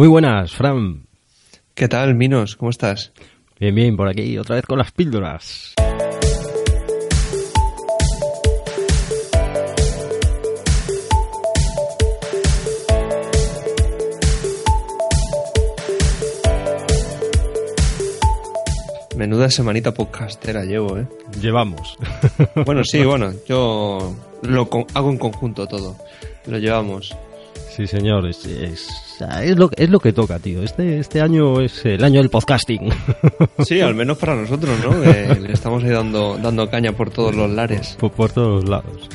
Muy buenas, Fran. ¿Qué tal, Minos? ¿Cómo estás? Bien, bien, por aquí, otra vez con las píldoras. Menuda semanita podcastera llevo, ¿eh? Llevamos. Bueno, sí, bueno, yo lo hago en conjunto todo. Lo llevamos. Sí, señor, es, es, lo, es lo que toca, tío. Este, este año es el año del podcasting. Sí, al menos para nosotros, ¿no? le estamos ahí dando, dando caña por todos los lares. Por, por todos lados.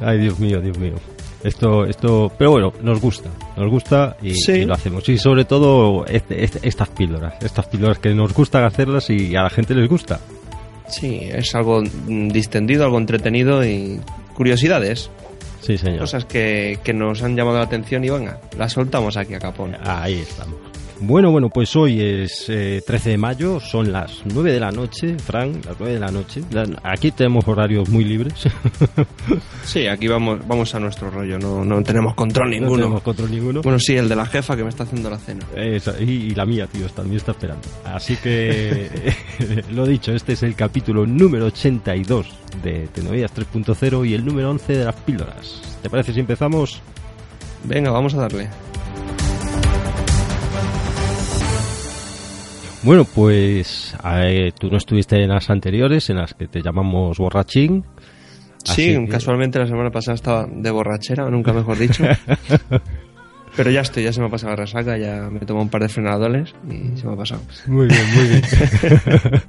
Ay, Dios mío, Dios mío. Esto, esto, pero bueno, nos gusta, nos gusta y, y lo hacemos. Y sobre todo este, este, estas píldoras, estas píldoras que nos gustan hacerlas y a la gente les gusta. Sí, es algo distendido, algo entretenido y curiosidades. Sí, señor. Cosas que, que nos han llamado la atención y venga, las soltamos aquí a capón. Ahí estamos. Bueno, bueno, pues hoy es eh, 13 de mayo, son las 9 de la noche, Frank, las 9 de la noche. Aquí tenemos horarios muy libres. Sí, aquí vamos vamos a nuestro rollo, no, no tenemos control ninguno. No tenemos control ninguno. Bueno, sí, el de la jefa que me está haciendo la cena. Esa, y, y la mía, tío, también está esperando. Así que, lo dicho, este es el capítulo número 82 de Tecnologías 3.0 y el número 11 de las píldoras. ¿Te parece si empezamos? Venga, vamos a darle. Bueno, pues eh, tú no estuviste en las anteriores, en las que te llamamos borrachín. Sí, que- casualmente la semana pasada estaba de borrachera, nunca mejor dicho. Pero ya estoy, ya se me ha pasado la resaca, ya me tomo un par de frenadoles y se me ha pasado. Muy bien, muy bien.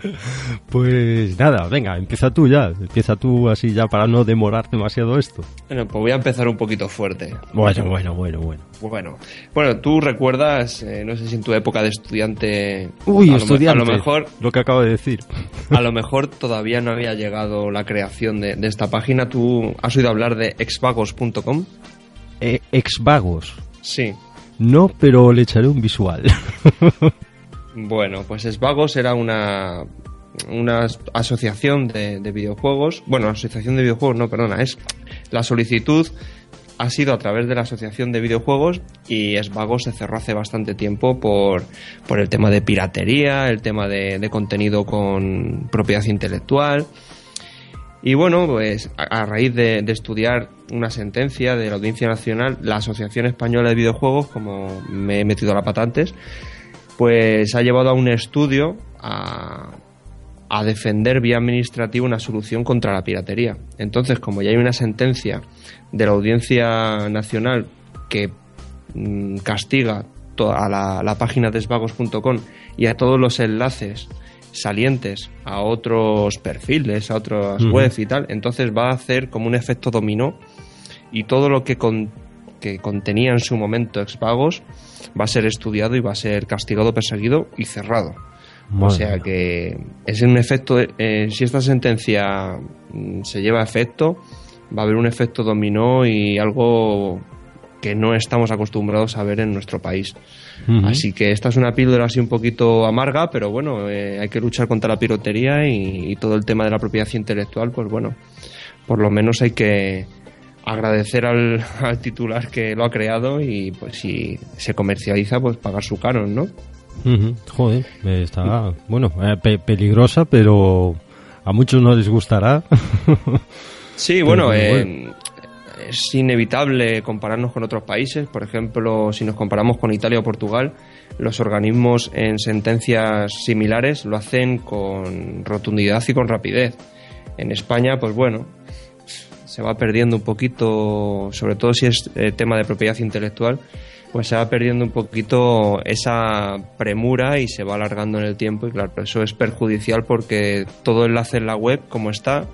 pues nada, venga, empieza tú ya. Empieza tú así ya para no demorar demasiado esto. Bueno, pues voy a empezar un poquito fuerte. Bueno, bueno, bueno, bueno. Bueno, bueno, tú recuerdas, eh, no sé si en tu época de estudiante, Uy, a, lo, estudiante. a lo mejor, Lo que acabo de decir. a lo mejor todavía no había llegado la creación de, de esta página. ¿Tú has oído hablar de exvagos.com? Eh, exvagos. Sí. No, pero le echaré un visual. Bueno, pues Exvagos era una, una asociación de, de videojuegos. Bueno, asociación de videojuegos, no, perdona, es la solicitud ha sido a través de la asociación de videojuegos y Exvagos se cerró hace bastante tiempo por, por el tema de piratería, el tema de, de contenido con propiedad intelectual. Y bueno, pues a, raíz de, estudiar una sentencia de la Audiencia Nacional, la Asociación Española de Videojuegos, como me he metido a la pata antes, pues ha llevado a un estudio a, a defender vía administrativa una solución contra la piratería. Entonces, como ya hay una sentencia de la Audiencia Nacional que mm, castiga a la, la página desvagos.com y a todos los enlaces salientes a otros perfiles, a otras webs y tal, entonces va a hacer como un efecto dominó y todo lo que, con- que contenía en su momento Expagos va a ser estudiado y va a ser castigado, perseguido y cerrado. o sea que es un efecto, eh, si esta sentencia mm, se lleva a efecto, va a haber un efecto dominó y algo que no estamos acostumbrados a ver en nuestro país. Así que esta es una píldora así un poquito amarga, pero bueno, eh, hay que luchar contra la piratería y, y todo el tema de la propiedad intelectual, pues bueno, por lo menos hay que agradecer al, al titular que lo ha creado y pues si se comercializa, pues pagar su canon, ¿no? Ujú. Joder, está, bueno, eh, pe- peligrosa, pero a muchos no les gustará. Sí, bueno, Pero, eh, es inevitable compararnos con otros países. Por ejemplo, si nos comparamos con Italia o Portugal, los organismos en sentencias similares lo hacen con rotundidad y con rapidez. En España, pues bueno, se va perdiendo un poquito, sobre todo si es eh, tema de propiedad intelectual, pues se va perdiendo un poquito esa premura y se va alargando en el tiempo y claro, eso es perjudicial porque todo enlace en la web como está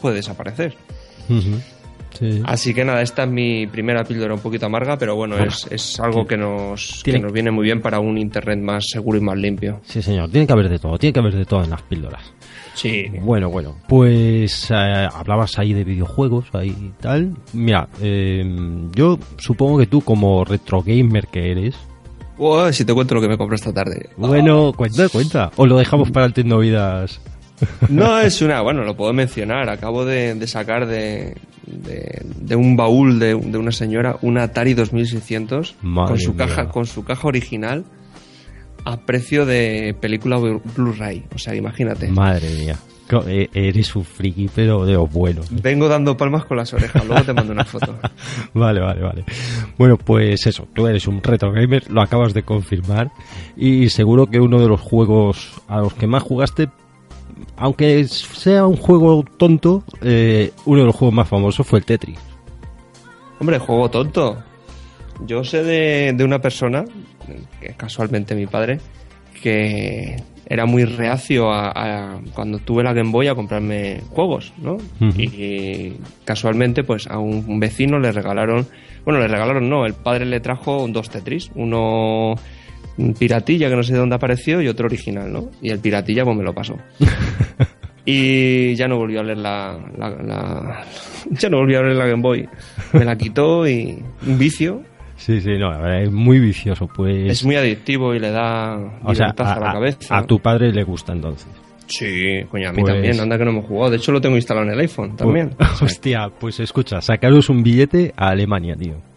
puede desaparecer. Así que nada, esta es mi primera píldora un poquito amarga, pero bueno, es, es, algo que nos, que nos viene muy bien para un internet más seguro y más limpio. Sí, señor, tiene que haber de todo, tiene que haber de todo en las píldoras. Sí. Bueno, bueno, pues eh, hablabas ahí de videojuegos, ahí y tal. Mira, eh, yo supongo que tú como retro gamer que eres... si te cuento lo que me compré esta tarde. Bueno, cuenta, cuenta. O lo dejamos para el Tecnovidas. No, es una, bueno, lo puedo mencionar. Acabo de, sacar de, de, un baúl de, una señora un Atari 2600 con su caja con su caja original a precio de película Blu-ray. O sea, imagínate. Madre mía. E, eres un friki, pero de los buenos. Vengo dando palmas con las orejas, luego te mando una foto. vale, vale, vale. Bueno, pues eso, tú eres un retro gamer, lo acabas de confirmar. Y seguro que uno de los juegos a los que más jugaste aunque sea un juego tonto, eh, uno de los juegos más famosos fue el Tetris. Hombre, juego tonto. Yo sé de, una persona, que es casualmente mi padre, que era muy reacio a, cuando tuve la Game Boy a comprarme juegos, ¿no? Y casualmente, pues a un vecino le regalaron, bueno, le regalaron no, el padre le trajo dos Tetris, uno piratilla que no sé de dónde apareció y otro original, ¿no? Y el piratilla pues me lo pasó. y ya no volvió a leer la, ya no volvió a leer la Game Boy. Me la quitó y un vicio. Sí, sí, no, es muy vicioso, pues. Es muy adictivo y le da o sea, a, la cabeza. A tu padre le gusta entonces. Sí, coño, a mí pues también, anda que no hemos jugado. De hecho, lo tengo instalado en el iPhone pues, también. hostia, pues escucha, sacaros un billete a Alemania, tío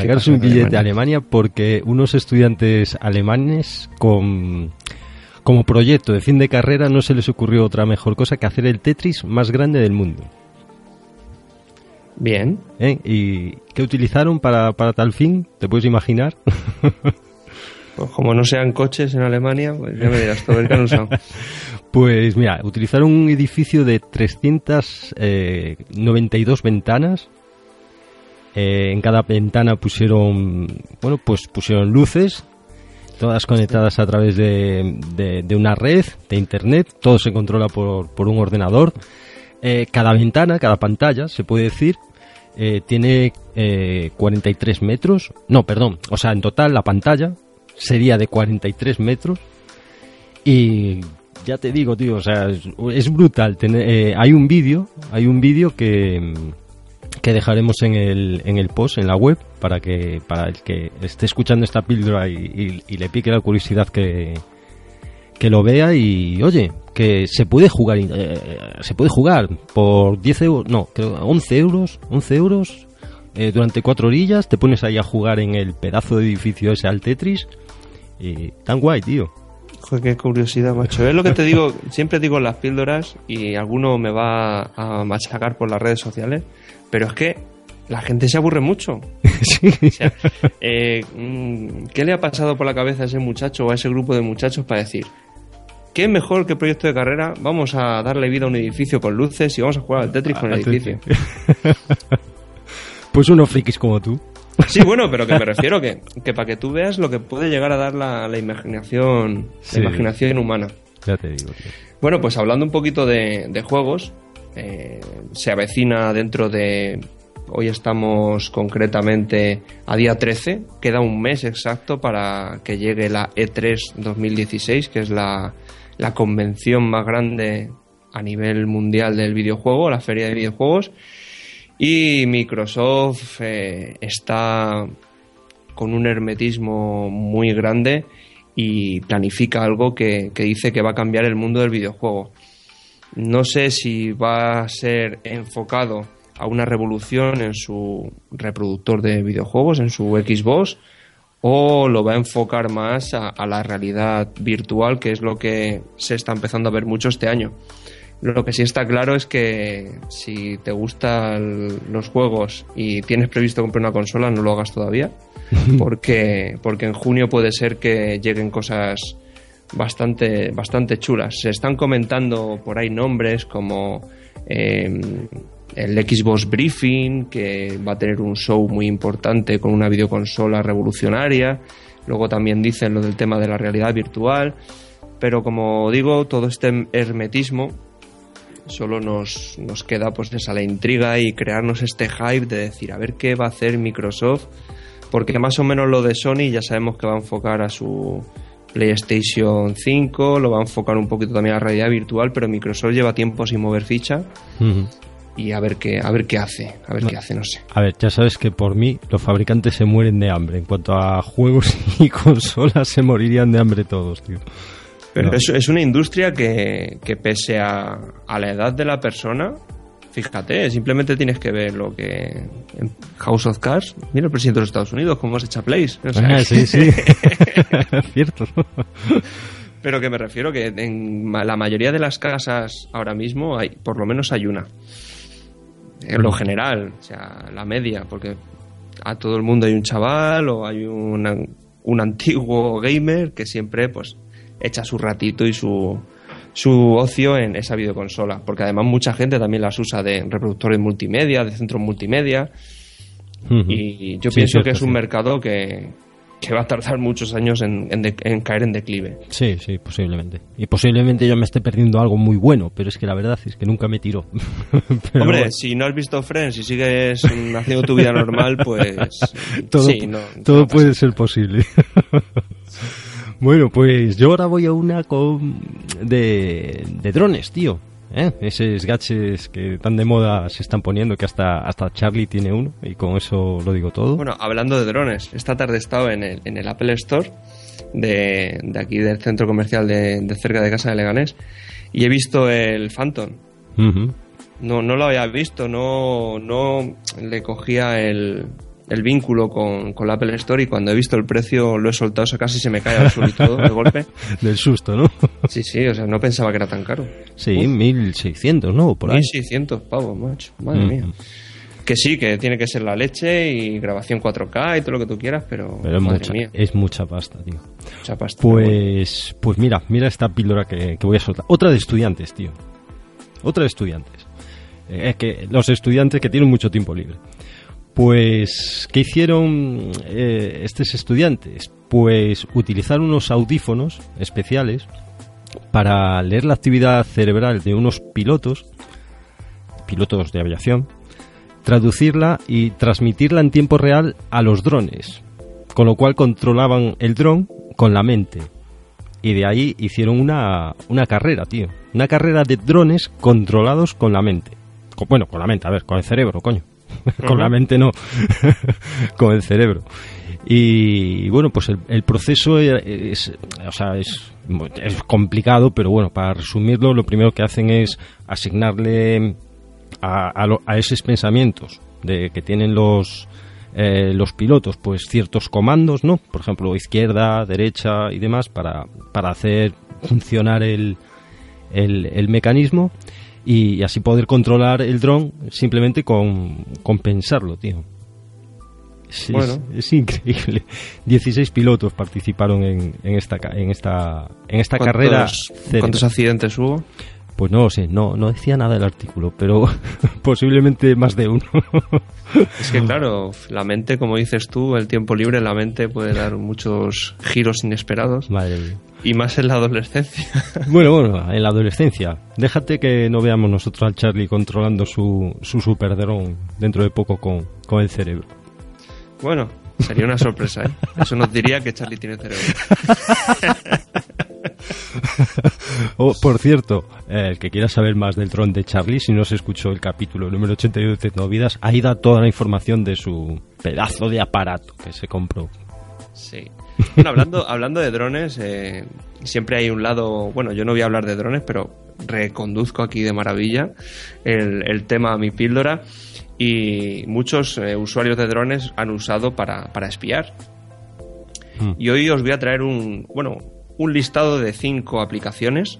sacarse un billete a Alemania porque unos estudiantes alemanes con como proyecto de fin de carrera no se les ocurrió otra mejor cosa que hacer el Tetris más grande del mundo. Bien. ¿Eh? ¿Y qué utilizaron para, para tal fin? ¿Te puedes imaginar? pues como no sean coches en Alemania, pues ya me dirás todo el que han usado. Pues mira, utilizaron un edificio de 392 eh, ventanas eh, en cada ventana pusieron, bueno, pues pusieron luces, todas conectadas a través de, de, una red de internet, todo se controla por, por un ordenador. Eh, cada ventana, cada pantalla, se puede decir, eh, tiene 43 metros. No, perdón, o sea, en total la pantalla sería de 43 metros. Y ya te digo, tío, o sea, es, brutal. hay un vídeo, hay un vídeo que que dejaremos en el, en el post, en la web, para que para el que esté escuchando esta píldora y, le pique la curiosidad que, que lo vea y oye, que se puede jugar, eh, se puede jugar por 10 euros, no, creo 11 euros, 11 euros eh, durante cuatro orillas, te pones ahí a jugar en el pedazo de edificio ese al Tetris y tan guay, tío. Joder, qué curiosidad, macho. Es lo que te digo, siempre digo en las píldoras y alguno me va a machacar por las redes sociales, pero es que la gente se aburre mucho. Eh, mm, ¿Qué le ha pasado por la cabeza a ese muchacho o a ese grupo de muchachos para decir, ¿qué mejor que proyecto de carrera? Vamos a darle vida a un edificio con luces y vamos a jugar al Tetris con el edificio. pues unos frikis como tú. Sí, bueno, pero que me refiero que, que para que tú veas lo que puede llegar a dar la, imaginación, la imaginación humana. Ya te digo. Bueno, pues hablando un poquito de, de juegos, eh, se avecina dentro de... Hoy estamos concretamente a día 13, queda un mes exacto para que llegue la E3 2016, que es la, la convención más grande a nivel mundial del videojuego, la feria de videojuegos. Y Microsoft eh, está con un hermetismo muy grande y planifica algo que, que, dice que va a cambiar el mundo del videojuego. No sé si va a ser enfocado a una revolución en su reproductor de videojuegos, en su Xbox, o lo va a enfocar más a, la realidad virtual, que es lo que se está empezando a ver mucho este año. Lo que sí está claro es que si te gustan los juegos y tienes previsto comprar una consola, no lo hagas todavía, porque, porque en junio puede ser que lleguen cosas bastante, bastante chulas. Se están comentando por ahí nombres como em, el Xbox Briefing, que va a tener un show muy importante con una videoconsola revolucionaria. Luego también dicen lo del tema de la realidad virtual. Pero como digo, todo este hermetismo Solo nos, nos queda pues esa la intriga y crearnos este hype de decir a ver qué va a hacer Microsoft, porque más o menos lo de Sony ya sabemos que va a enfocar a su PlayStation 5, lo va a enfocar un poquito también a la realidad virtual, pero Microsoft lleva tiempo sin mover ficha. Y a ver qué, a ver qué hace, a ver qué hace, no sé. A ver, ya sabes que por mí los fabricantes se mueren de hambre. En cuanto a juegos y consolas, se morirían de hambre todos, tío. Pero es, es, una industria que, que pese a, a, la edad de la persona, fíjate, simplemente tienes que ver lo que en House of Cards, mira el presidente de los Estados Unidos, cómo se echa Place. O sea, ah, sí, sí, cierto. Pero que me refiero que en la mayoría de las casas ahora mismo hay, por lo menos hay una. En lo general, o sea, la media, porque a todo el mundo hay un chaval o hay un, un antiguo gamer que siempre pues echa su ratito y su, su ocio en esa videoconsola, porque además mucha gente también las usa de reproductores multimedia, de centros multimedia, y yo pienso que es un mercado que, que, va a tardar muchos años en, en, caer en declive. Sí, sí, posiblemente. Y posiblemente yo me esté perdiendo algo muy bueno, pero es que la verdad es que nunca me tiró. Hombre, si no has visto Friends y sigues haciendo tu vida normal, pues todo, sí, todo puede ser posible. Bueno, pues yo ahora voy a una con de, drones, tío. ¿Eh? Esos gadgets que tan de moda se están poniendo que hasta, hasta Charlie tiene uno y con eso lo digo todo. Bueno, hablando de drones, esta tarde he estado en el, en el Apple Store de, de, aquí del centro comercial de, de, cerca de casa de Leganés y he visto el Phantom. No, no lo había visto, no, no le cogía el, el vínculo con, con, la Apple Store y cuando he visto el precio lo he soltado, o sea, casi se me cae al suelo y todo de golpe. Del susto, ¿no? sí, sí, o sea, no pensaba que era tan caro. Sí, Uf. 1600, ¿no? Por ahí. 1600 pavos, macho, madre mm. mía. Que sí, que tiene que ser la leche y grabación 4K y todo lo que tú quieras, pero, pero es, mucha, mía. es mucha pasta, tío. Mucha pasta. Pues, pues mira, mira esta píldora que, que voy a soltar. Otra de estudiantes, tío. Otra de estudiantes. Eh, es que los estudiantes que tienen mucho tiempo libre. Pues, ¿qué hicieron eh, estos estudiantes? Pues utilizar unos audífonos especiales para leer la actividad cerebral de unos pilotos, pilotos de aviación, traducirla y transmitirla en tiempo real a los drones, con lo cual controlaban el dron con la mente. Y de ahí hicieron una, una carrera, tío. Una carrera de drones controlados con la mente. Bueno, con la mente, a ver, con el cerebro, coño. con la mente no, con el cerebro. Y bueno, pues el, proceso es, o sea, es, es, complicado, pero bueno, para resumirlo, lo primero que hacen es asignarle a, a, esos pensamientos de que tienen los, eh, los pilotos, pues ciertos comandos, ¿no? Por ejemplo, izquierda, derecha y demás, para, para hacer funcionar el, el, el mecanismo y así poder controlar el dron simplemente con, pensarlo, tío. Es, bueno. es, increíble. 16 pilotos participaron en, en esta en esta en esta carrera. ¿Cuántos accidentes hubo? Pues no lo sé, no, no decía nada el artículo, pero posiblemente más de uno. es que claro, la mente, como dices tú, el tiempo libre, la mente puede dar muchos giros inesperados. Madre mía. Y más en la adolescencia. Bueno, bueno, en la adolescencia. Déjate que no veamos nosotros al Charlie controlando su, su super dentro de poco con, con el cerebro. Bueno, sería una sorpresa, ¿eh? Eso nos diría que Charlie tiene cerebro. Oh, por cierto, eh, el que quiera saber más del dron de Charlie, si no se escuchó el capítulo número 82 de Tecnovidas, ahí da toda la información de su pedazo de aparato que se compró. Sí. Bueno, hablando, hablando de drones, eh, siempre hay un lado, bueno, yo no voy a hablar de drones, pero reconduzco aquí de maravilla el, el tema a mi píldora y muchos eh, usuarios de drones han usado para, para espiar. Hmm. Y hoy os voy a traer un, bueno, un listado de cinco aplicaciones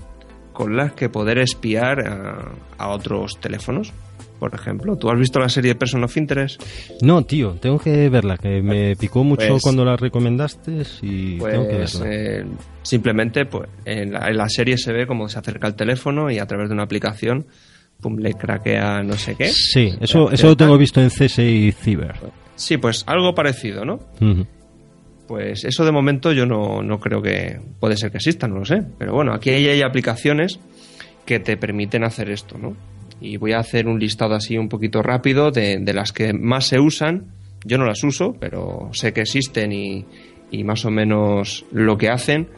con las que poder espiar a, a otros teléfonos por ejemplo. ¿Tú has visto la serie Person of Interest? No, tío, tengo que verla, que me picó mucho pues, cuando la recomendaste y pues, tengo que verla. Eh, simplemente, pues, en la, en la, serie se ve cómo se acerca el teléfono y a través de una aplicación, pum, le craquea no sé qué. Sí, eso, eso lo tengo visto en CSI Cyber. Sí, pues algo parecido, ¿no? Uh -huh. Pues eso de momento yo no, no creo que puede ser que exista, no lo sé. Pero bueno, aquí hay, hay aplicaciones que te permiten hacer esto, ¿no? Y voy a hacer un listado así un poquito rápido de, de las que más se usan. Yo no las uso, pero sé que existen y, y más o menos lo que hacen.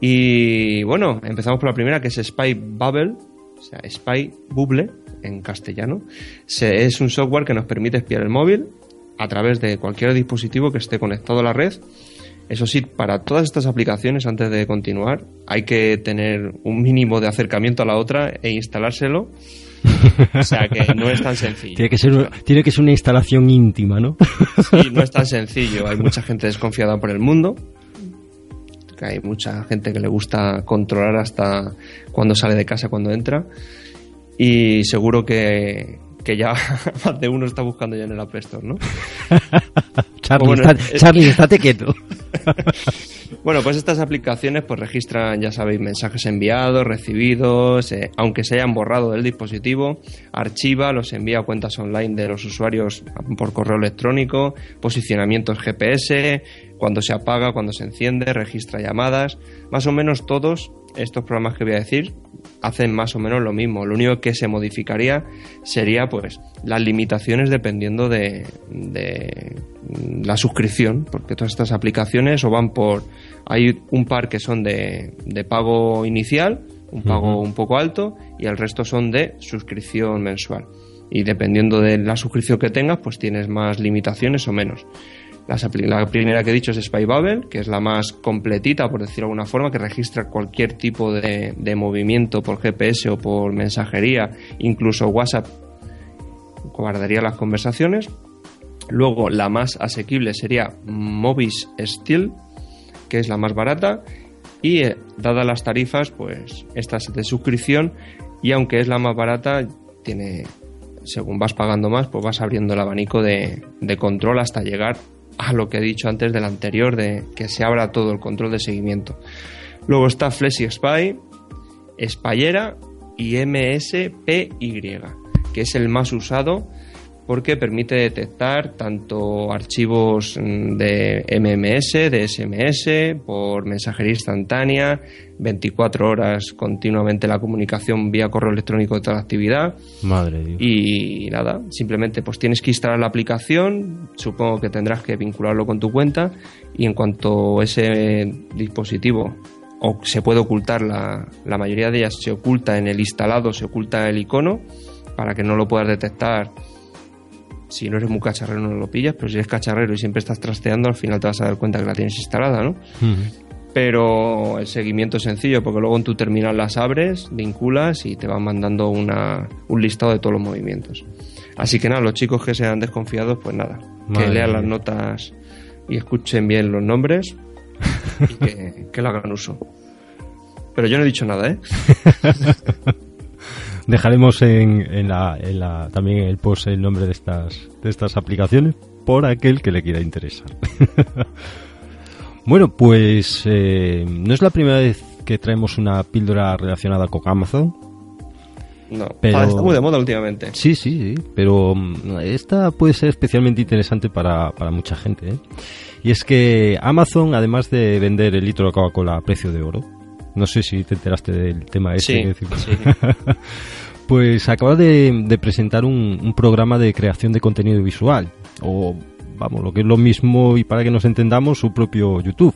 Y bueno, empezamos por la primera, que es Spy Bubble, o sea, Spy Bubble en castellano. es un software que nos permite espiar el móvil a través de cualquier dispositivo que esté conectado a la red. Eso sí, para todas estas aplicaciones, antes de continuar, hay que tener un mínimo de acercamiento a la otra e instalárselo. O sea que no es tan sencillo. Tiene que ser, tiene que ser una instalación íntima, ¿no? Sí, no es tan sencillo. Hay mucha gente desconfiada por el mundo hay mucha gente que le gusta controlar hasta cuando sale de casa, cuando entra. Y seguro que, ya más de uno está buscando ya en el App Store, ¿no? Charlie, estate quieto. bueno, pues estas aplicaciones pues registran, ya sabéis, mensajes enviados, recibidos, eh, aunque se hayan borrado del dispositivo, archiva, los envía a cuentas online de los usuarios por correo electrónico, posicionamientos GPS, cuando se apaga, cuando se enciende, registra llamadas. Más o menos todos estos programas que voy a decir hacen más o menos lo mismo. Lo único que se modificaría sería pues las limitaciones dependiendo de, la suscripción, porque todas estas aplicaciones o van por... Hay un par que son de, pago inicial, un pago un poco alto, y el resto son de suscripción mensual. Y dependiendo de la suscripción que tengas, pues tienes más limitaciones o menos. La, primera que he dicho es Spy Bubble, que es la más completita, por decirlo de alguna forma, que registra cualquier tipo de, movimiento por GPS o por mensajería, incluso WhatsApp guardaría las conversaciones. Luego, la más asequible sería Movis Steel, que es la más barata. Y eh, dadas las tarifas, pues esta es de suscripción. Y aunque es la más barata, tiene, según vas pagando más, pues vas abriendo el abanico de, de control hasta llegar a lo que he dicho antes del anterior, de que se abra todo el control de seguimiento. Luego está Flexi Spy, Spyera y MSPY, que es el más usado porque permite detectar tanto archivos mm, de MMS, de SMS, por mensajería instantánea, 24 horas continuamente la comunicación vía correo electrónico de toda la actividad. Madre Dios. Y nada, simplemente pues tienes que instalar la aplicación, supongo que tendrás que vincularlo con tu cuenta y en cuanto ese dispositivo o se puede ocultar, la, la mayoría de ellas se oculta en el instalado, se oculta el icono para que no lo puedas detectar si no eres muy cacharrero no lo pillas, pero si eres cacharrero y siempre estás trasteando, al final te vas a dar cuenta que la tienes instalada, ¿no? Pero el seguimiento es sencillo, porque luego en tu terminal las abres, vinculas y te van mandando una, un listado de todos los movimientos. Así que nada, los chicos que sean desconfiados, pues nada, que lean las notas y escuchen bien los nombres y que, que lo hagan uso. Pero yo no he dicho nada, ¿eh? Dejaremos en, la, también en el post el nombre de estas, de estas aplicaciones por aquel que le quiera interesar. bueno, pues eh, no es la primera vez que traemos una píldora relacionada con Amazon. No, pero, está muy de moda últimamente. Sí, sí, sí, pero mm, esta puede ser especialmente interesante para, para mucha gente. ¿eh? Y es que Amazon, además de vender el litro de Coca-Cola a precio de oro, no sé si te enteraste del tema ese. Sí, sí. pues acaba de, presentar un, programa de creación de contenido visual. O, vamos, lo que es lo mismo y para que nos entendamos, su propio YouTube.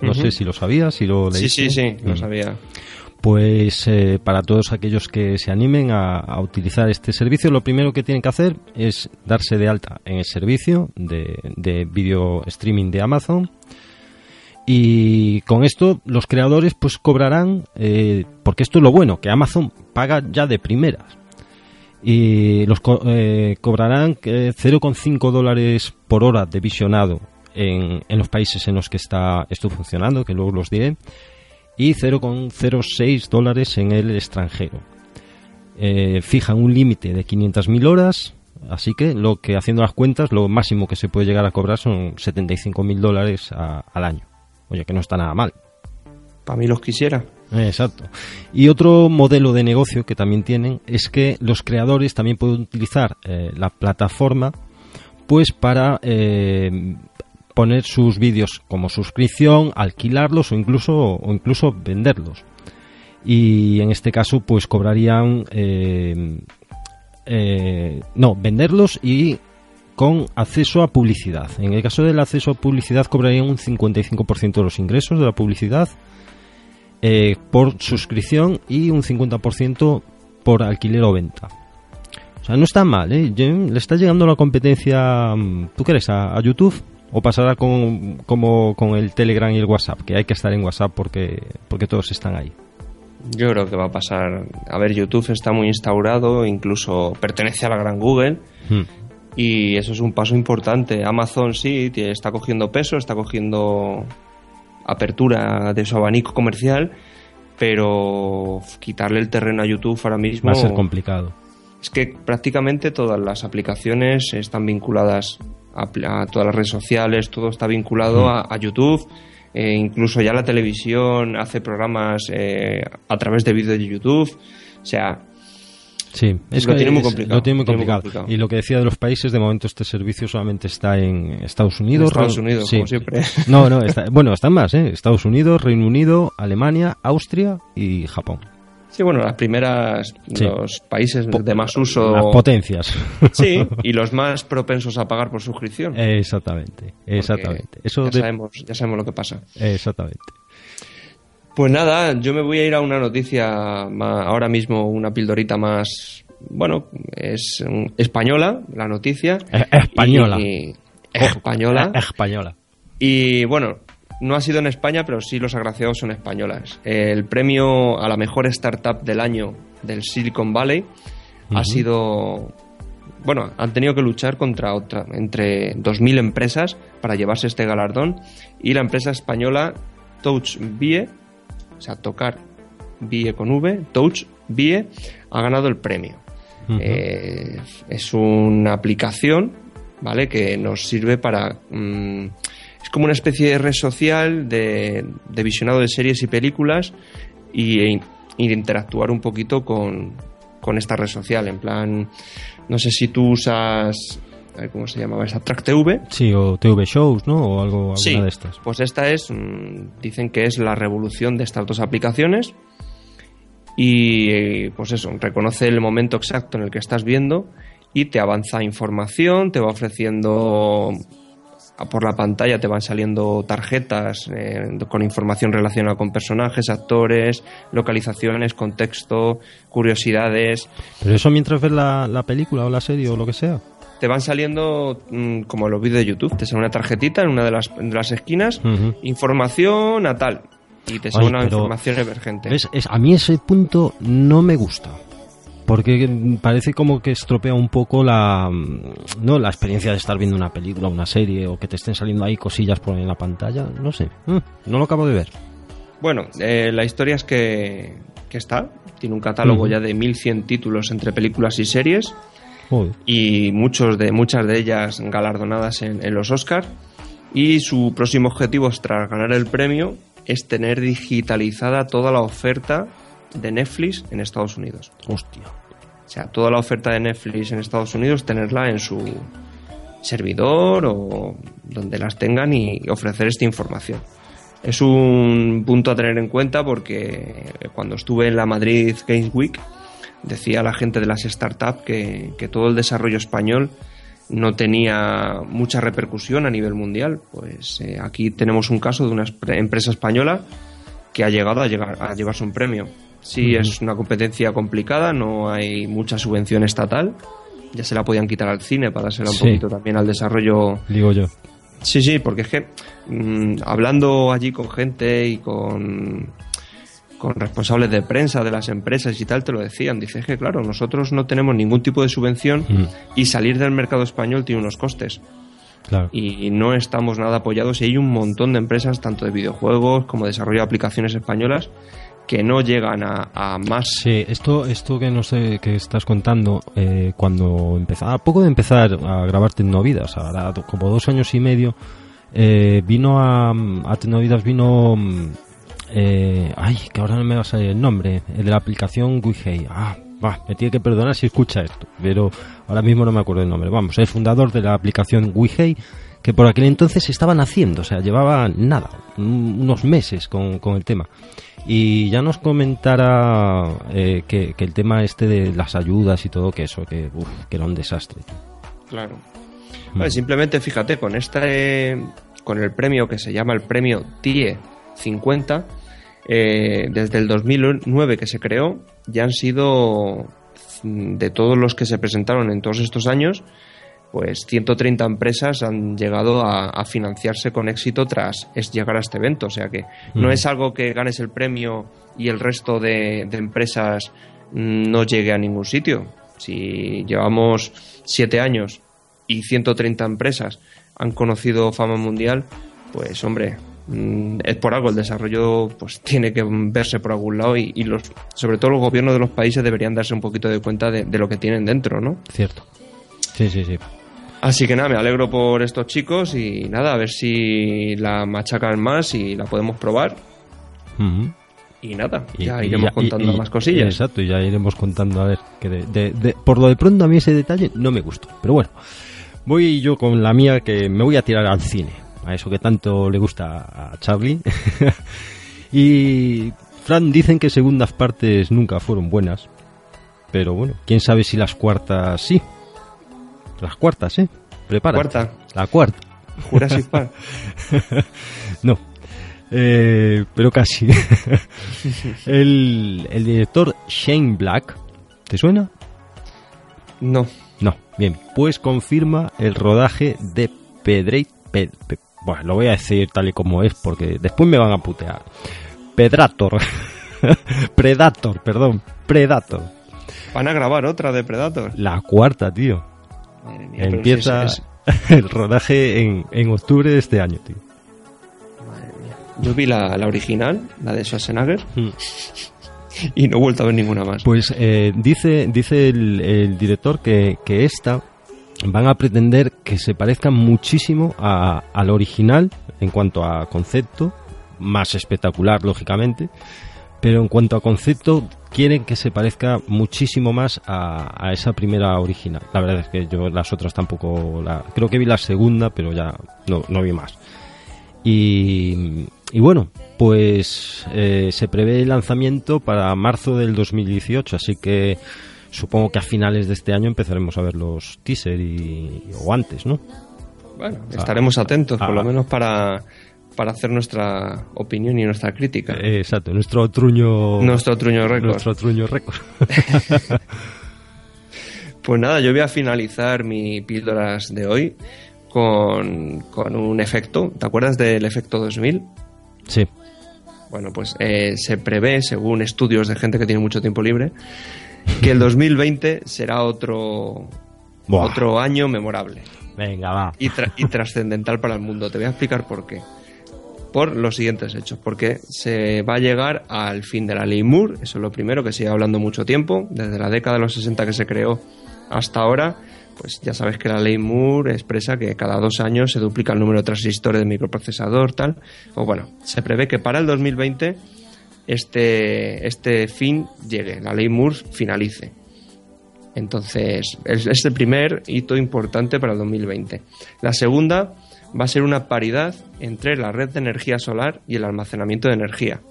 No sé si lo sabías, si lo leíste. Sí, sí, sí, lo mm. sabía. Pues eh, para todos aquellos que se animen a, utilizar este servicio, lo primero que tienen que hacer es darse de alta en el servicio de, de video streaming de Amazon y con esto los creadores pues cobrarán, eh, porque esto es lo bueno, que Amazon paga ya de primeras. Y los eh, cobrarán 0,5 eh, dólares por hora de visionado en, en, los países en los que está esto funcionando, que luego los diré, y 0,06 dólares en el extranjero. fijan un límite de 500.000 horas, así que lo que haciendo las cuentas, lo máximo que se puede llegar a cobrar son 75.000 dólares al año. Oye, que no está nada mal. Para mí los quisiera. Exacto. Y otro modelo de negocio que también tienen es que los creadores también pueden utilizar eh, la plataforma pues para eh, poner sus vídeos como suscripción, alquilarlos o incluso, o incluso venderlos. y en este caso pues cobrarían eh, eh, no venderlos y con acceso a publicidad en el caso del acceso a publicidad cobrarían un 55% de los ingresos de la publicidad eh, por suscripción y un 50% por alquiler o venta o sea no está mal ¿eh? le está llegando la competencia mm, ¿tú crees a, a YouTube? o pasará con, como con el Telegram y el WhatsApp, que hay que estar en WhatsApp porque, porque todos están ahí. Yo creo que va a pasar. A ver, YouTube está muy instaurado, incluso pertenece a la gran Google. Hmm. Y eso es un paso importante. Amazon sí está cogiendo peso, está cogiendo apertura de su abanico comercial, pero quitarle el terreno a YouTube ahora mismo. Va a ser complicado. Es que prácticamente todas las aplicaciones están vinculadas a, todas las redes sociales, todo está vinculado a YouTube eh, incluso ya la televisión hace programas eh, a través de vídeos de YouTube. O sea, Sí, es lo, tiene muy complicado, lo tiene muy complicado. Y lo que decía de los países, de momento este servicio solamente está en Estados Unidos. Estados Unidos, como siempre. No, no, está, bueno, están más, ¿eh? Estados Unidos, Reino Unido, Alemania, Austria y Japón. Sí, bueno, las primeras, los países de más uso. Las potencias. Sí, y los más propensos a pagar por suscripción. Exactamente, exactamente. Eso ya, sabemos, ya sabemos lo que pasa. Exactamente. Pues nada, yo me voy a ir a una noticia ahora mismo, una pildorita más. Bueno, es española, la noticia. española. española. española. Y bueno, no ha sido en España, pero sí los agraciados son españolas. El premio a la mejor startup del año del Silicon Valley ha sido bueno, han tenido que luchar contra otra, entre 2.000 empresas para llevarse este galardón y la empresa española Touch Vie, o sea, tocar Vie con V, Touch Vie, ha ganado el premio. Eh, es una aplicación, ¿vale? Que nos sirve para mm, es como una especie de red social de, visionado de series y películas y, interactuar un poquito con, esta red social. En plan, no sé si tú usas ¿cómo se llamaba esa? Track TV. Sí, o TV Shows, ¿no? O algo alguna de estas. Pues esta es, mm, dicen que es la revolución de estas dos aplicaciones. Y pues eso, reconoce el momento exacto en el que estás viendo y te avanza información, te va ofreciendo por la pantalla te van saliendo tarjetas eh, con información relacionada con personajes, actores, localizaciones, contexto, curiosidades. ¿Pero eso mientras ves la, película o la serie o lo que sea? Te van saliendo mm, como los vídeos de YouTube, te sale una tarjetita en una de las, de las esquinas, información a tal, y te sale una información emergente. a mí ese punto no me gusta porque parece como que estropea un poco la no la experiencia de estar viendo una película, una serie o que te estén saliendo ahí cosillas por en la pantalla, no sé, mm, no lo acabo de ver. Bueno, eh, la historia es que, que, está, tiene un catálogo ya de 1100 títulos entre películas y series y muchos de muchas de ellas galardonadas en, en los Oscars y su próximo objetivo tras ganar el premio es tener digitalizada toda la oferta de Netflix en Estados Unidos. Hostia. O sea, toda la oferta de Netflix en Estados Unidos, tenerla en su servidor o donde las tengan y ofrecer esta información. Es un punto a tener en cuenta porque cuando estuve en la Madrid Games Week decía la gente de las startups que, que todo el desarrollo español no tenía mucha repercusión a nivel mundial. Pues eh, aquí tenemos un caso de una empresa española que ha llegado a, llegar, a llevarse un premio. Sí, es una competencia complicada, no hay mucha subvención estatal. Ya se la podían quitar al cine para dársela un poquito también al desarrollo. Digo yo. Sí, sí, porque es que mm, hablando allí con gente y con, con responsables de prensa de las empresas y tal, te lo decían. Dices que, claro, nosotros no tenemos ningún tipo de subvención y salir del mercado español tiene unos costes. Claro. Y no estamos nada apoyados y hay un montón de empresas, tanto de videojuegos como de desarrollo de aplicaciones españolas, que no llegan a, más. Sí, esto, esto que no sé que estás contando, eh, cuando empezaba, a poco de empezar a grabar Tecnovidas, ahora como dos años y medio, eh, vino a, a Tecnovidas, vino, eh, ay, que ahora no me va a salir el nombre, el de la aplicación WeHey. Ah, va, me tiene que perdonar si escucha esto, pero ahora mismo no me acuerdo el nombre. Vamos, el fundador de la aplicación WeHey que por aquel entonces estaban haciendo, o sea, llevaba nada, unos meses con, con el tema. Y ya nos comentara eh, que, el tema este de las ayudas y todo, que eso, que, que era un desastre. Claro. Mm. simplemente fíjate, con este, con el premio que se llama el premio TIE 50, eh, desde el 2009 que se creó, ya han sido mm, de todos los que se presentaron en todos estos años, pues 130 empresas han llegado a, financiarse con éxito tras llegar a este evento. O sea que no es algo que ganes el premio y el resto de, empresas no llegue a ningún sitio. Si llevamos siete años y 130 empresas han conocido fama mundial, pues hombre, mm, es por algo el desarrollo pues tiene que verse por algún lado y, los sobre todo los gobiernos de los países deberían darse un poquito de cuenta de, de lo que tienen dentro, ¿no? Cierto. Sí, sí, sí. Así que nada, me alegro por estos chicos y nada, a ver si la machacan más y la podemos probar. Y nada, ya iremos contando más cosillas. Exacto, ya iremos contando a ver. Que de, por lo de pronto a mí ese detalle no me gustó. Pero bueno, voy yo con la mía que me voy a tirar al cine. A eso que tanto le gusta a Charlie. y Fran dicen que segundas partes nunca fueron buenas. Pero bueno, quién sabe si las cuartas sí. Las cuartas, ¿eh? Prepara. Cuarta. La cuarta. Jurassic Park. no. Eh, pero casi. el, director Shane Black. ¿Te suena? No. No. Bien. Pues confirma el rodaje de Pedrey. Bueno, lo voy a decir tal y como es porque después me van a putear. Pedrator. Predator, perdón. Predator. Van a grabar otra de Predator. La cuarta, tío. Empieza el rodaje en, en, octubre de este año, tío. Madre mía. Yo vi la, la original, la de Schwarzenegger. Hmm. y no he vuelto a ver ninguna más. Pues eh, dice, dice el, director que, que, esta van a pretender que se parezca muchísimo a, al original en cuanto a concepto, más espectacular, lógicamente, pero en cuanto a concepto quieren que se parezca muchísimo más a, esa primera original. La verdad es que yo las otras tampoco, creo que vi la segunda, pero ya no, no vi más. Y, bueno, pues eh, se prevé el lanzamiento para marzo del 2018, así que supongo que a finales de este año empezaremos a ver los teaser y, o antes, ¿no? Bueno, estaremos atentos, por lo menos para para hacer nuestra opinión y nuestra crítica. exacto, nuestro truño. Nuestro truño récord. Nuestro truño récord. pues nada, yo voy a finalizar mi píldoras de hoy con, con un efecto. ¿Te acuerdas del efecto 2000? Sí. Bueno, pues eh, se prevé, según estudios de gente que tiene mucho tiempo libre, que el 2020 será otro, otro año memorable. Venga, va. Y, y trascendental para el mundo. Te voy a explicar por qué por los siguientes hechos, porque se va a llegar al fin de la ley Moore, eso es lo primero que sigue hablando mucho tiempo, desde la década de los 60 que se creó hasta ahora, pues ya sabes que la ley Moore expresa que cada dos años se duplica el número de transistores de microprocesador, tal, o bueno, se prevé que para el 2020 este, este fin llegue, la ley Moore finalice. Entonces, es el primer hito importante para el 2020. La segunda va a ser una paridad entre la red de energía solar y el almacenamiento de energía.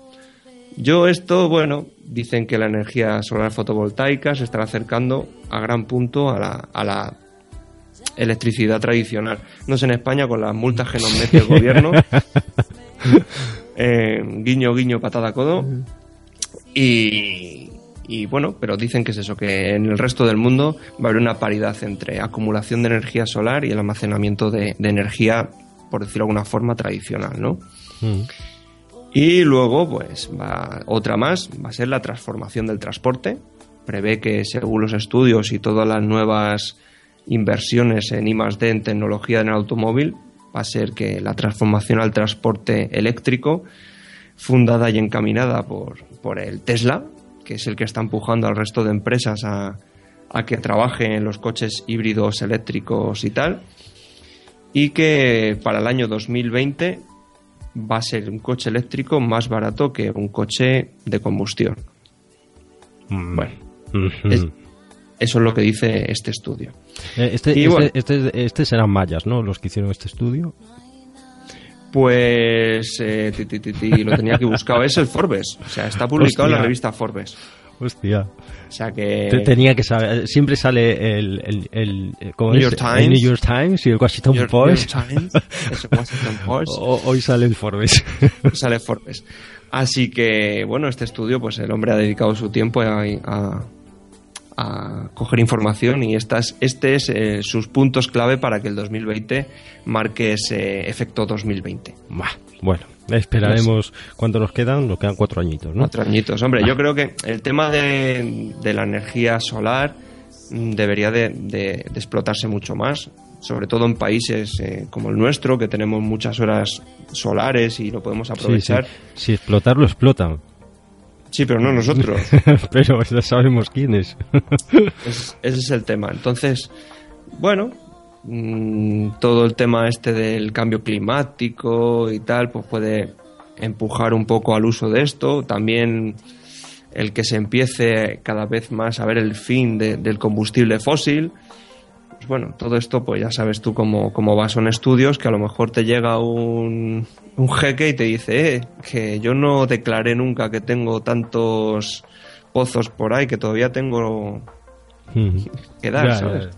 Yo esto, bueno, dicen que la energía solar fotovoltaica se estará acercando a gran punto a la, a la electricidad tradicional. No sé en España con las multas que nos mete el gobierno. Eh, guiño, guiño, patada, codo. Y, y bueno, pero dicen que es eso, que en el resto del mundo va a haber una paridad entre acumulación de energía solar y el almacenamiento de, energía, por decirlo de alguna forma, tradicional, ¿no? Mm. Y luego, pues, va, otra más, va a ser la transformación del transporte. Prevé que, según los estudios y todas las nuevas inversiones en I D en tecnología en el automóvil, va a ser que la transformación al transporte eléctrico, fundada y encaminada por, por el Tesla, que es el que está empujando al resto de empresas a, que trabajen en los coches híbridos eléctricos y tal. Y que para el año 2020 va a ser un coche eléctrico más barato que un coche de combustión. Mm. Bueno, Eso es lo que dice este estudio. Eh, este, este, este, este, serán mayas, ¿no? Los que hicieron este estudio. Pues eh, lo tenía que buscar. Es el Forbes. O sea, está publicado en la revista Forbes. Hostia. O sea que. tenía que saber. Siempre sale el. el, el New, York Times. New York Times y el Washington Post. hoy sale el Forbes. sale Forbes. Así que, bueno, este estudio, pues el hombre ha dedicado su tiempo a, a, coger información y estas, este es eh, sus puntos clave para que el 2020 marque ese efecto 2020. Bueno, esperaremos cuánto nos quedan, nos quedan cuatro añitos, ¿no? Cuatro añitos, hombre, yo creo que el tema de, la energía solar debería de, explotarse mucho más, sobre todo en países eh, como el nuestro, que tenemos muchas horas solares y lo podemos aprovechar. Si explotarlo, explotan. Sí, pero no nosotros. pero ya sabemos quiénes. ese es el tema. Entonces, bueno, Mm, todo el tema este del cambio climático y tal, pues puede empujar un poco al uso de esto. También el que se empiece cada vez más a ver el fin del combustible fósil. Pues bueno, todo esto, pues ya sabes tú cómo, cómo va. Son estudios que a lo mejor te llega un, un jeque y te dice, eh, que yo no declaré nunca que tengo tantos pozos por ahí, que todavía tengo que dar, ¿sabes?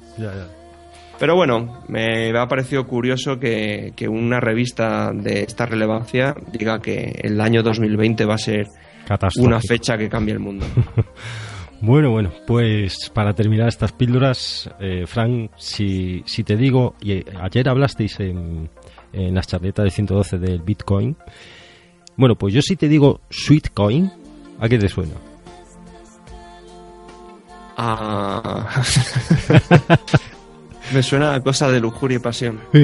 Pero bueno, me ha parecido curioso que, una revista de esta relevancia diga que el año 2020 va a ser una fecha que cambie el mundo. Bueno, bueno, pues para terminar estas píldoras, eh, Frank, si, si, te digo, y ayer hablasteis en, en las charletas de 112 del Bitcoin, bueno, pues yo si te digo Sweetcoin, ¿a qué te suena? Ah. Me suena a cosa de lujuria y pasión.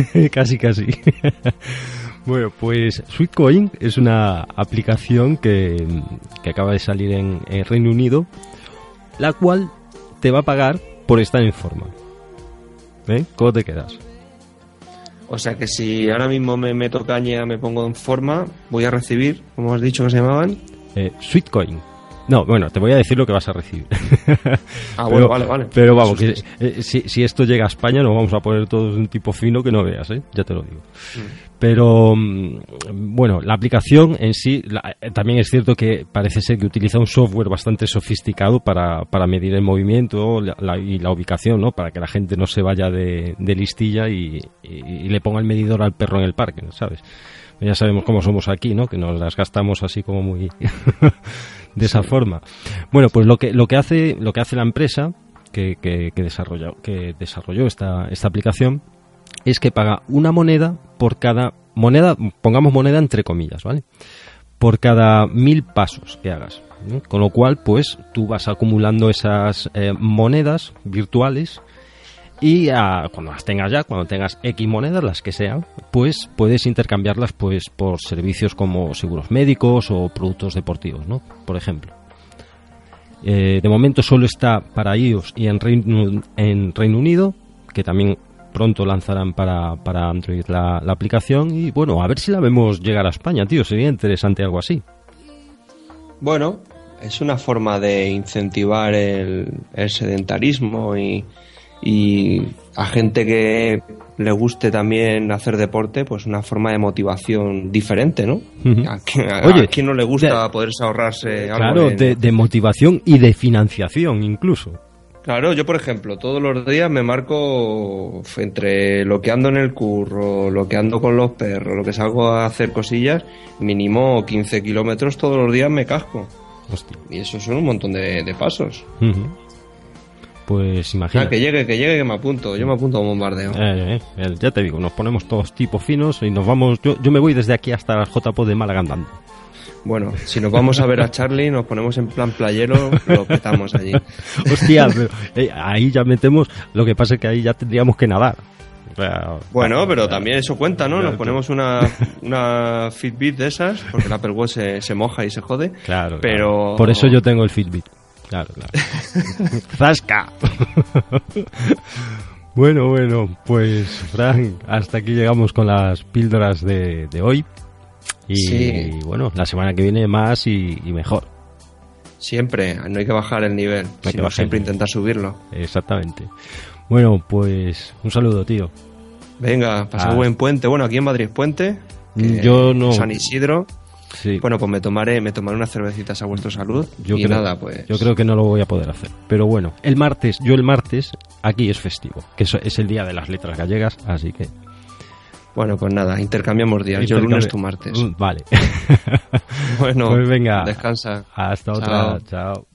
casi, casi. Bueno, pues Sweetcoin es una aplicación que, acaba de salir en, Reino Unido, la cual te va a pagar por estar en forma. ¿Eh? ¿Cómo te quedas? O sea que si ahora mismo me meto caña, me pongo en forma, voy a recibir, como has dicho que se llamaban. Eh, Sweetcoin. No, bueno, te voy a decir lo que vas a recibir. ah, bueno, vale, vale. Pero vamos, eh, si, esto llega a España nos vamos a poner todos un tipo fino que no veas, ¿eh? Ya te lo digo. Mm. Pero, mm, bueno, la aplicación en sí, eh, también es cierto que parece ser que utiliza un software bastante sofisticado para, para medir el movimiento y la ubicación, ¿no? Para que la gente no se vaya de, listilla y, y le ponga el medidor al perro en el parque, ¿sabes? Ya sabemos cómo somos aquí, ¿no? Que nos las gastamos así como muy... de esa forma. Bueno, pues lo que, lo que, hace, lo que hace la empresa que, que, desarrolló, que desarrolló esta, esta aplicación es que paga una moneda por cada moneda, pongamos moneda entre comillas, ¿vale? Por cada mil pasos que hagas. Con lo cual, pues tú vas acumulando esas eh, monedas virtuales y ah, cuando las tengas ya, cuando tengas X monedas, las que sean, pues puedes intercambiarlas pues por servicios como seguros médicos o productos deportivos, ¿no? Por ejemplo. Eh, de momento solo está para iOS y en Reino, en Reino Unido, que también pronto lanzarán para, para Android la, aplicación y bueno, a ver si la vemos llegar a España, tío, sería interesante algo así. Bueno, es una forma de incentivar el sedentarismo y, y a gente que le guste también hacer deporte, pues una forma de motivación diferente, ¿no? a, quien no le gusta poderse ahorrarse algo Claro, de, motivación y de financiación incluso. Claro, yo por ejemplo, todos los días me marco entre lo que ando en el curro, lo que ando con los perros, lo que salgo a hacer cosillas, mínimo 15 kilómetros todos los días me casco. Y eso son un montón de, pasos. Pues imagina. Ah, que llegue, que llegue, que me apunto. Yo me apunto a un bombardeo. Eh, eh, ya te digo, nos ponemos todos tipos finos y nos vamos. Yo, yo me voy desde aquí hasta las JPO de Málaga andando. Bueno, si nos vamos a ver a Charlie, nos ponemos en plan playero, lo petamos allí. Hostia, eh, ahí ya metemos. Lo que pasa es que ahí ya tendríamos que nadar. bueno, pero también eso cuenta, ¿no? Nos ponemos una, una Fitbit de esas, porque el Apple Watch se, se moja y se jode. Claro. Pero... Por eso yo tengo el Fitbit. Claro, claro. ¡Zasca! bueno, bueno, pues Frank, hasta aquí llegamos con las píldoras de, hoy. Y bueno, la semana que viene más y, mejor. Siempre, no hay que bajar el nivel, sino siempre intentar subirlo. Exactamente. Bueno, pues un saludo, tío. Venga, pasa un ah. buen puente. Bueno, aquí en Madrid puente. Yo no. San Isidro. Bueno, pues me tomaré, me tomaré unas cervecitas a vuestra salud yo y nada, pues. Yo creo que no lo voy a poder hacer. Pero bueno, el martes, yo el martes, aquí es festivo, que es el día de las letras gallegas, así que. Bueno, pues nada, intercambiamos días. Yo lunes, tú martes. Mm, vale. bueno, pues venga. Descansa. Hasta otra. Chao.